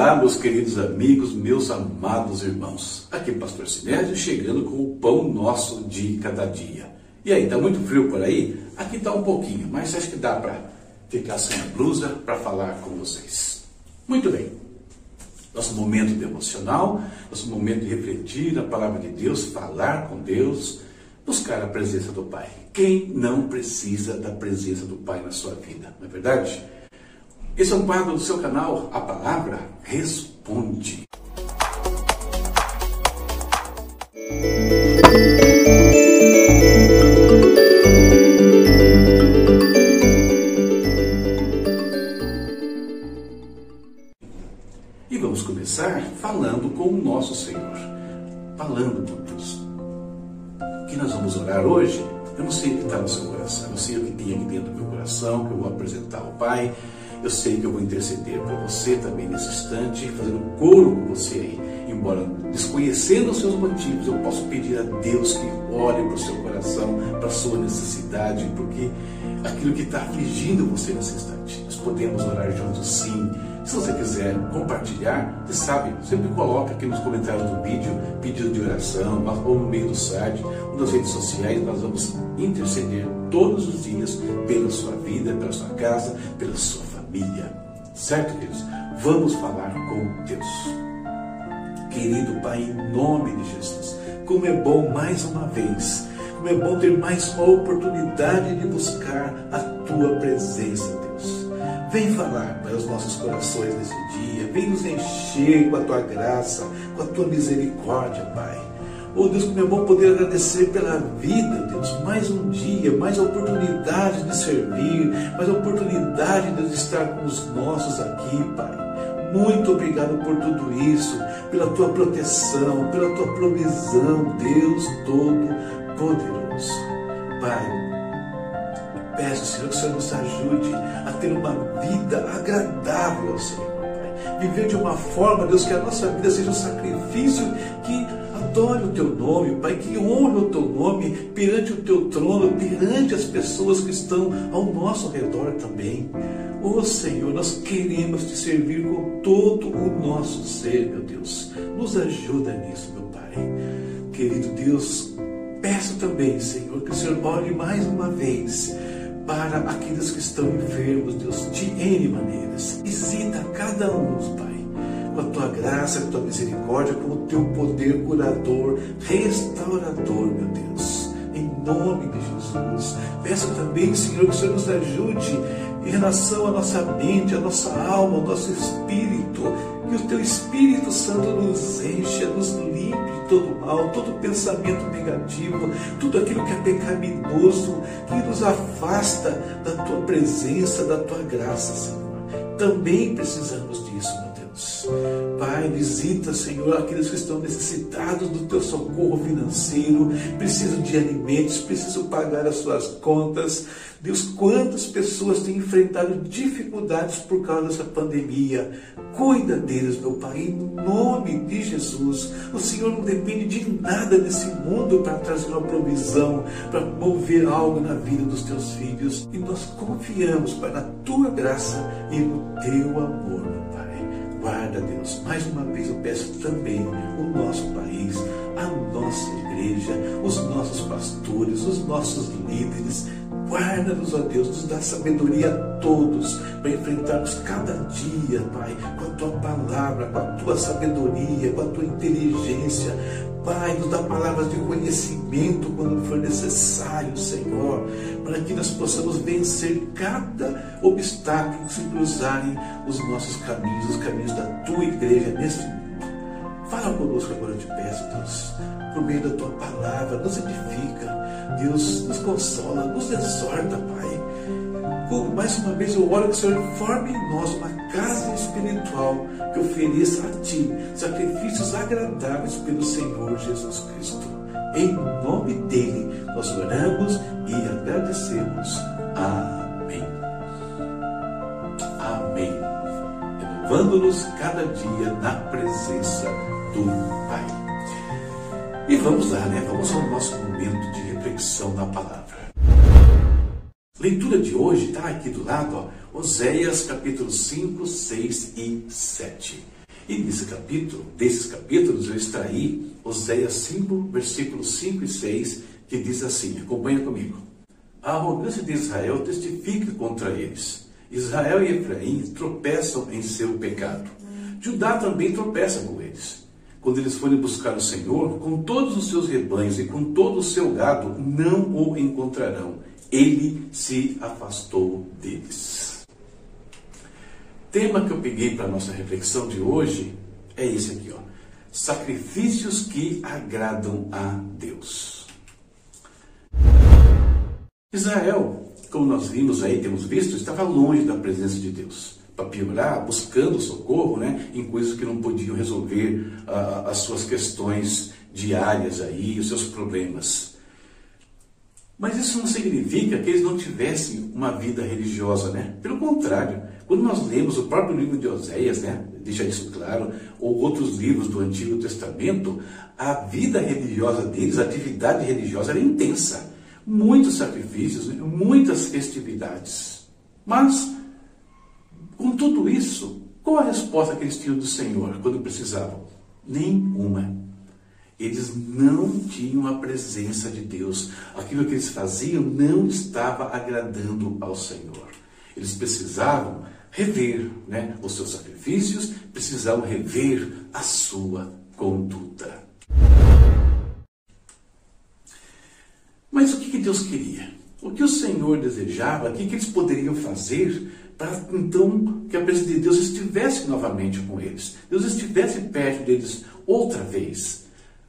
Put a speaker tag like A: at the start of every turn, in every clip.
A: Olá, meus queridos amigos, meus amados irmãos. Aqui Pastor Sinésio chegando com o pão nosso de cada dia. E aí, tá muito frio por aí? Aqui tá um pouquinho, mas acho que dá para ficar sem a blusa para falar com vocês. Muito bem. Nosso momento devocional, nosso momento de refletir na palavra de Deus, falar com Deus, buscar a presença do Pai. Quem não precisa da presença do Pai na sua vida, não é verdade? Esse é um quadro do seu canal, A Palavra Responde. E vamos começar falando com o nosso Senhor, falando com Deus. O que nós vamos orar hoje, eu não sei o que está no seu coração, eu não sei o que tem aqui dentro do meu coração, que eu vou apresentar ao Pai. Eu sei que eu vou interceder por você também nesse instante, fazendo coro com você aí. Embora desconhecendo os seus motivos, eu posso pedir a Deus que olhe para o seu coração, para a sua necessidade, porque aquilo que está afligindo você nesse instante. Nós podemos orar juntos sim. Se você quiser compartilhar, você sabe, sempre coloca aqui nos comentários do vídeo pedido de oração, ou no meio do site, ou nas redes sociais, nós vamos interceder todos os dias pela sua vida, pela sua casa, pela sua família. Certo, queridos? Vamos falar com Deus. Querido Pai, em nome de Jesus, como é bom mais uma vez, como é bom ter mais uma oportunidade de buscar a Tua presença, Deus. Vem falar para os nossos corações nesse dia, vem nos encher com a Tua graça, com a Tua misericórdia, Pai. Oh Deus, como é bom poder agradecer pela vida, Deus. Mais um dia, mais oportunidade de servir, mais oportunidade de estar com os nossos aqui, Pai. Muito obrigado por tudo isso, pela tua proteção, pela tua provisão, Deus Todo-Poderoso. Pai, peço, Senhor, que o Senhor nos ajude a ter uma vida agradável ao Senhor, Pai. Viver de uma forma, Deus, que a nossa vida seja um sacrifício que adore o teu nome, Pai, que honre o teu nome perante o teu trono, perante as pessoas que estão ao nosso redor também. Oh Senhor, nós queremos te servir com todo o nosso ser, meu Deus. Nos ajuda nisso, meu Pai. Querido Deus, peço também, Senhor, que o Senhor olhe mais uma vez para aqueles que estão enfermos, Deus, de N maneiras. Visita cada um, Pai com a tua graça, com a tua misericórdia, com o teu poder curador, restaurador, meu Deus. Em nome de Jesus. Peço também, Senhor, que o Senhor nos ajude em relação à nossa mente, à nossa alma, ao nosso espírito. Que o teu Espírito Santo nos encha, nos limpe todo mal, todo pensamento negativo, tudo aquilo que é pecaminoso, que nos afasta da tua presença, da tua graça, Senhor. Também precisamos disso, meu Pai, visita, Senhor, aqueles que estão necessitados do teu socorro financeiro, precisam de alimentos, precisam pagar as suas contas. Deus, quantas pessoas têm enfrentado dificuldades por causa dessa pandemia. Cuida deles, meu Pai, em nome de Jesus. O Senhor não depende de nada desse mundo para trazer uma provisão, para mover algo na vida dos teus filhos. E nós confiamos, Pai, na tua graça e no teu amor, meu Pai. Guarda, Deus. Mais uma vez eu peço também o nosso país, a nossa igreja, os nossos pastores, os nossos líderes. Guarda-nos, ó Deus, nos dá sabedoria a todos para enfrentarmos cada dia, Pai, com a tua palavra, com a tua sabedoria, com a tua inteligência. Pai, nos dá palavras de conhecimento quando for necessário, Senhor, para que nós possamos vencer cada obstáculo que se cruzarem os nossos caminhos, os caminhos da tua igreja neste. Fala conosco agora, eu te peço, Deus, por meio da tua palavra, nos edifica, Deus, nos consola, nos exorta, Pai. Mais uma vez eu oro que o Senhor forme em nós uma casa espiritual que ofereça a Ti sacrifícios agradáveis pelo Senhor Jesus Cristo. Em nome dele nós oramos e agradecemos. Amém. Amém. Renovando-nos cada dia na presença do Pai. E vamos lá, né? Vamos ao nosso momento de reflexão na palavra. Leitura de hoje está aqui do lado, ó, Oséias capítulo 5, 6 e 7. E nesse capítulo, desses capítulos, eu extraí Oséias 5, versículos 5 e 6, que diz assim: acompanha comigo. A arrogância de Israel testifica contra eles. Israel e Efraim tropeçam em seu pecado. Judá também tropeça com eles. Quando eles forem buscar o Senhor, com todos os seus rebanhos e com todo o seu gado, não o encontrarão. Ele se afastou deles. Tema que eu peguei para a nossa reflexão de hoje é esse aqui, ó. Sacrifícios que agradam a Deus. Israel, como nós vimos aí, temos visto, estava longe da presença de Deus piorar, buscando socorro né, em coisas que não podiam resolver uh, as suas questões diárias aí, os seus problemas. Mas isso não significa que eles não tivessem uma vida religiosa, né? Pelo contrário, quando nós lemos o próprio livro de Oséias, né, deixa isso claro, ou outros livros do Antigo Testamento, a vida religiosa deles, a atividade religiosa era intensa. Muitos sacrifícios, muitas festividades. Mas com tudo isso, qual a resposta que eles tinham do Senhor quando precisavam? Nenhuma. Eles não tinham a presença de Deus. Aquilo que eles faziam não estava agradando ao Senhor. Eles precisavam rever né, os seus sacrifícios, precisavam rever a sua conduta. Mas o que Deus queria? O que o Senhor desejava? O que eles poderiam fazer para então que a presença de Deus estivesse novamente com eles. Deus estivesse perto deles outra vez.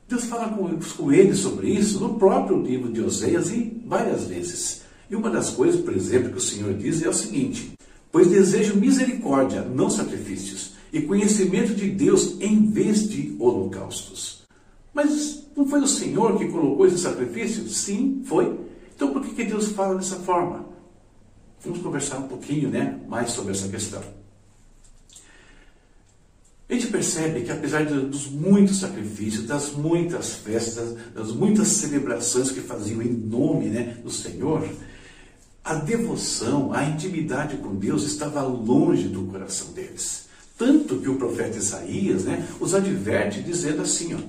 A: Deus fala com, com eles sobre isso no próprio livro de Oséias e várias vezes. E uma das coisas, por exemplo, que o Senhor diz é o seguinte: Pois desejo misericórdia, não sacrifícios, e conhecimento de Deus em vez de holocaustos. Mas não foi o Senhor que colocou esse sacrifício? Sim, foi. Então por que, que Deus fala dessa forma? Vamos conversar um pouquinho né, mais sobre essa questão. A gente percebe que apesar dos muitos sacrifícios, das muitas festas, das muitas celebrações que faziam em nome né, do Senhor, a devoção, a intimidade com Deus estava longe do coração deles. Tanto que o profeta Isaías né, os adverte dizendo assim: ó,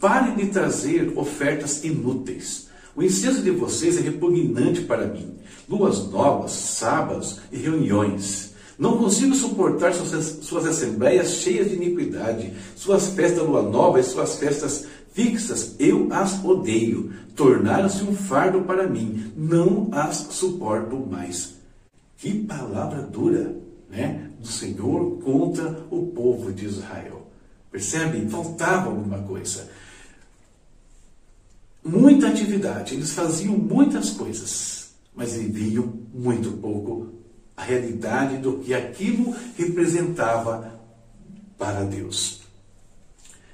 A: parem de trazer ofertas inúteis. O incenso de vocês é repugnante para mim luas novas, sábados e reuniões. Não consigo suportar suas, suas assembleias cheias de iniquidade, suas festas lua nova e suas festas fixas, eu as odeio. Tornaram-se um fardo para mim, não as suporto mais. Que palavra dura, né? Do Senhor contra o povo de Israel. Percebe? Faltava alguma coisa. Muita atividade, eles faziam muitas coisas mas viviam muito pouco a realidade do que aquilo representava para Deus.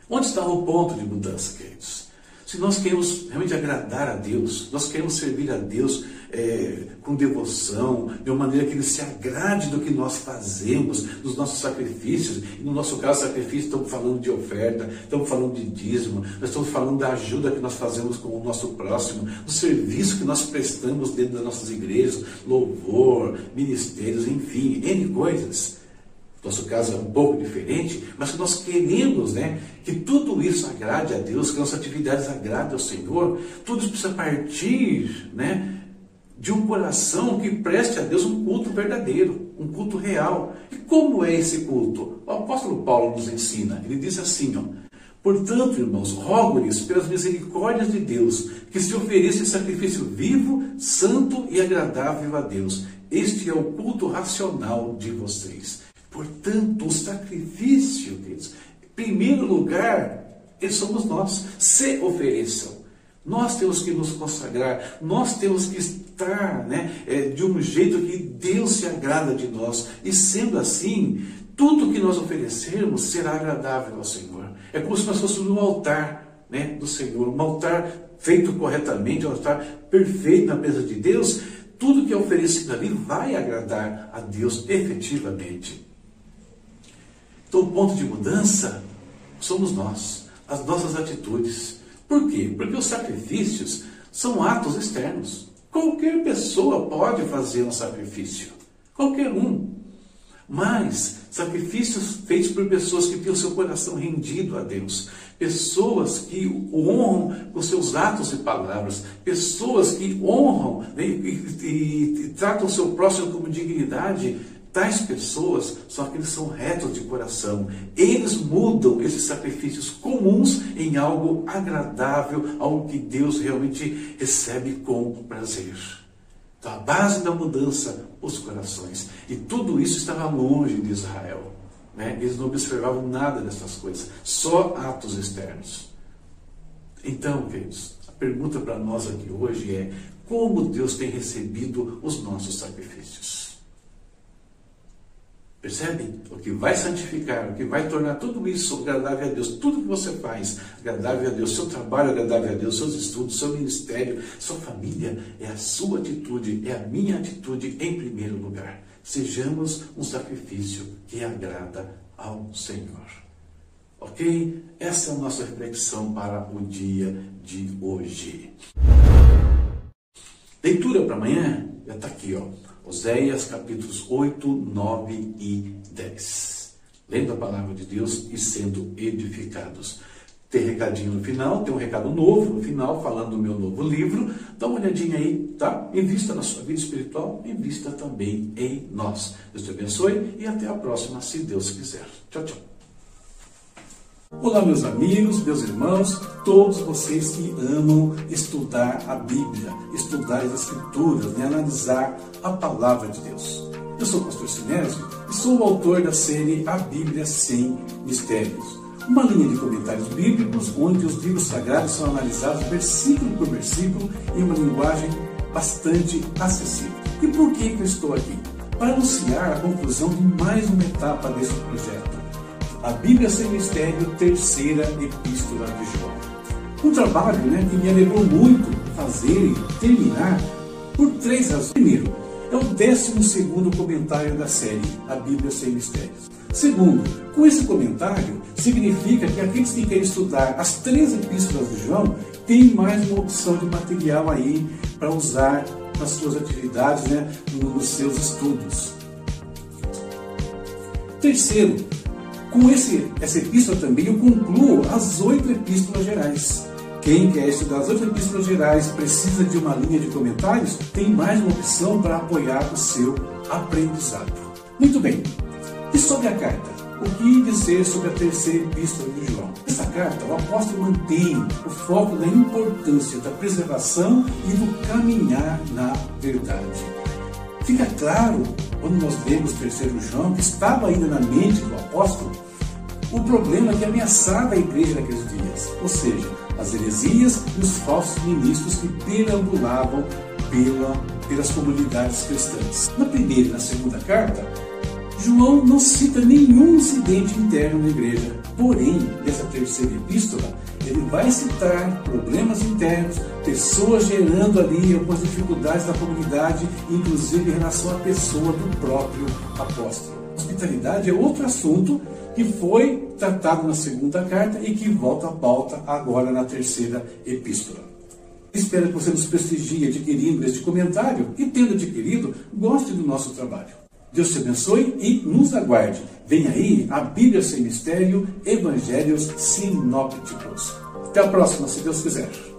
A: Onde está o ponto de mudança, queridos? Se nós queremos realmente agradar a Deus, nós queremos servir a Deus é, com devoção, de uma maneira que Ele se agrade do que nós fazemos, dos nossos sacrifícios. E no nosso caso, sacrifício, estamos falando de oferta, estamos falando de dízimo, nós estamos falando da ajuda que nós fazemos com o nosso próximo, do serviço que nós prestamos dentro das nossas igrejas, louvor, ministérios, enfim, N coisas nosso caso é um pouco diferente, mas nós queremos né, que tudo isso agrade a Deus, que nossas atividades agradem ao Senhor, tudo isso precisa partir né, de um coração que preste a Deus um culto verdadeiro, um culto real. E como é esse culto? O apóstolo Paulo nos ensina. Ele diz assim: ó, Portanto, irmãos, rogo-lhes pelas misericórdias de Deus que se ofereça sacrifício vivo, santo e agradável a Deus. Este é o culto racional de vocês. Portanto, o sacrifício, queridos, em primeiro lugar, somos nós. Se ofereçam. Nós temos que nos consagrar, nós temos que estar né, é, de um jeito que Deus se agrada de nós. E sendo assim, tudo que nós oferecermos será agradável ao Senhor. É como se nós fôssemos um altar né, do Senhor, um altar feito corretamente, um altar perfeito na presença de Deus. Tudo que é oferecido ali vai agradar a Deus efetivamente. Então, o ponto de mudança somos nós, as nossas atitudes. Por quê? Porque os sacrifícios são atos externos. Qualquer pessoa pode fazer um sacrifício. Qualquer um. Mas sacrifícios feitos por pessoas que têm o seu coração rendido a Deus, pessoas que o honram com seus atos e palavras, pessoas que honram né, e, e, e tratam o seu próximo como dignidade, Tais pessoas são aqueles que são retos de coração. Eles mudam esses sacrifícios comuns em algo agradável, algo que Deus realmente recebe com prazer. Então, a base da mudança, os corações. E tudo isso estava longe de Israel. Né? Eles não observavam nada dessas coisas, só atos externos. Então, queridos, a pergunta para nós aqui hoje é: como Deus tem recebido os nossos sacrifícios? Percebe? O que vai santificar, o que vai tornar tudo isso agradável a Deus, tudo que você faz agradável a Deus, seu trabalho agradável a Deus, seus estudos, seu ministério, sua família, é a sua atitude, é a minha atitude em primeiro lugar. Sejamos um sacrifício que agrada ao Senhor. Ok? Essa é a nossa reflexão para o dia de hoje. Leitura para amanhã já está aqui, ó. Oséias capítulos 8, 9 e 10. Lendo a palavra de Deus e sendo edificados. Tem recadinho no final, tem um recado novo no final, falando do meu novo livro. Dá uma olhadinha aí, tá? Invista na sua vida espiritual, invista também em nós. Deus te abençoe e até a próxima, se Deus quiser. Tchau, tchau. Olá, meus amigos, meus irmãos, todos vocês que amam estudar a Bíblia, estudar as Escrituras, né, analisar a palavra de Deus. Eu sou o pastor Sinésio e sou o autor da série A Bíblia Sem Mistérios. Uma linha de comentários bíblicos onde os livros sagrados são analisados versículo por versículo em uma linguagem bastante acessível. E por que, eu estou aqui? Para anunciar a conclusão de mais uma etapa desse projeto a Bíblia Sem Mistério, terceira epístola de João. Um trabalho né, que me alegrou muito fazer e terminar por três razões. Primeiro, é o décimo segundo comentário da série A Bíblia Sem Mistérios. Segundo, com esse comentário, significa que aqueles que querem estudar as três epístolas de João têm mais uma opção de material aí para usar nas suas atividades, né, nos seus estudos. Terceiro, com esse, essa epístola também eu concluo as oito epístolas gerais. Quem quer estudar as oito epístolas gerais precisa de uma linha de comentários, tem mais uma opção para apoiar o seu aprendizado. Muito bem. E sobre a carta? O que dizer sobre a terceira epístola de João? Nessa carta, o apóstolo mantém o foco da importância da preservação e do caminhar na verdade. Fica claro quando nós lemos terceiro João, que estava ainda na mente do apóstolo, o problema que ameaçava a igreja naqueles dias, ou seja, as heresias e os falsos ministros que perambulavam pela, pelas comunidades cristãs. Na primeira e na segunda carta, João não cita nenhum incidente interno na igreja, porém, nessa terceira epístola, ele vai citar problemas internos, pessoas gerando ali algumas dificuldades na comunidade, inclusive em relação à pessoa do próprio apóstolo. Hospitalidade é outro assunto que foi tratado na segunda carta e que volta à pauta agora na terceira epístola. Espero que você nos prestigie adquirindo este comentário e, tendo adquirido, goste do nosso trabalho. Deus te abençoe e nos aguarde. Vem aí a Bíblia sem mistério, Evangelhos sinópticos. Até a próxima, se Deus quiser.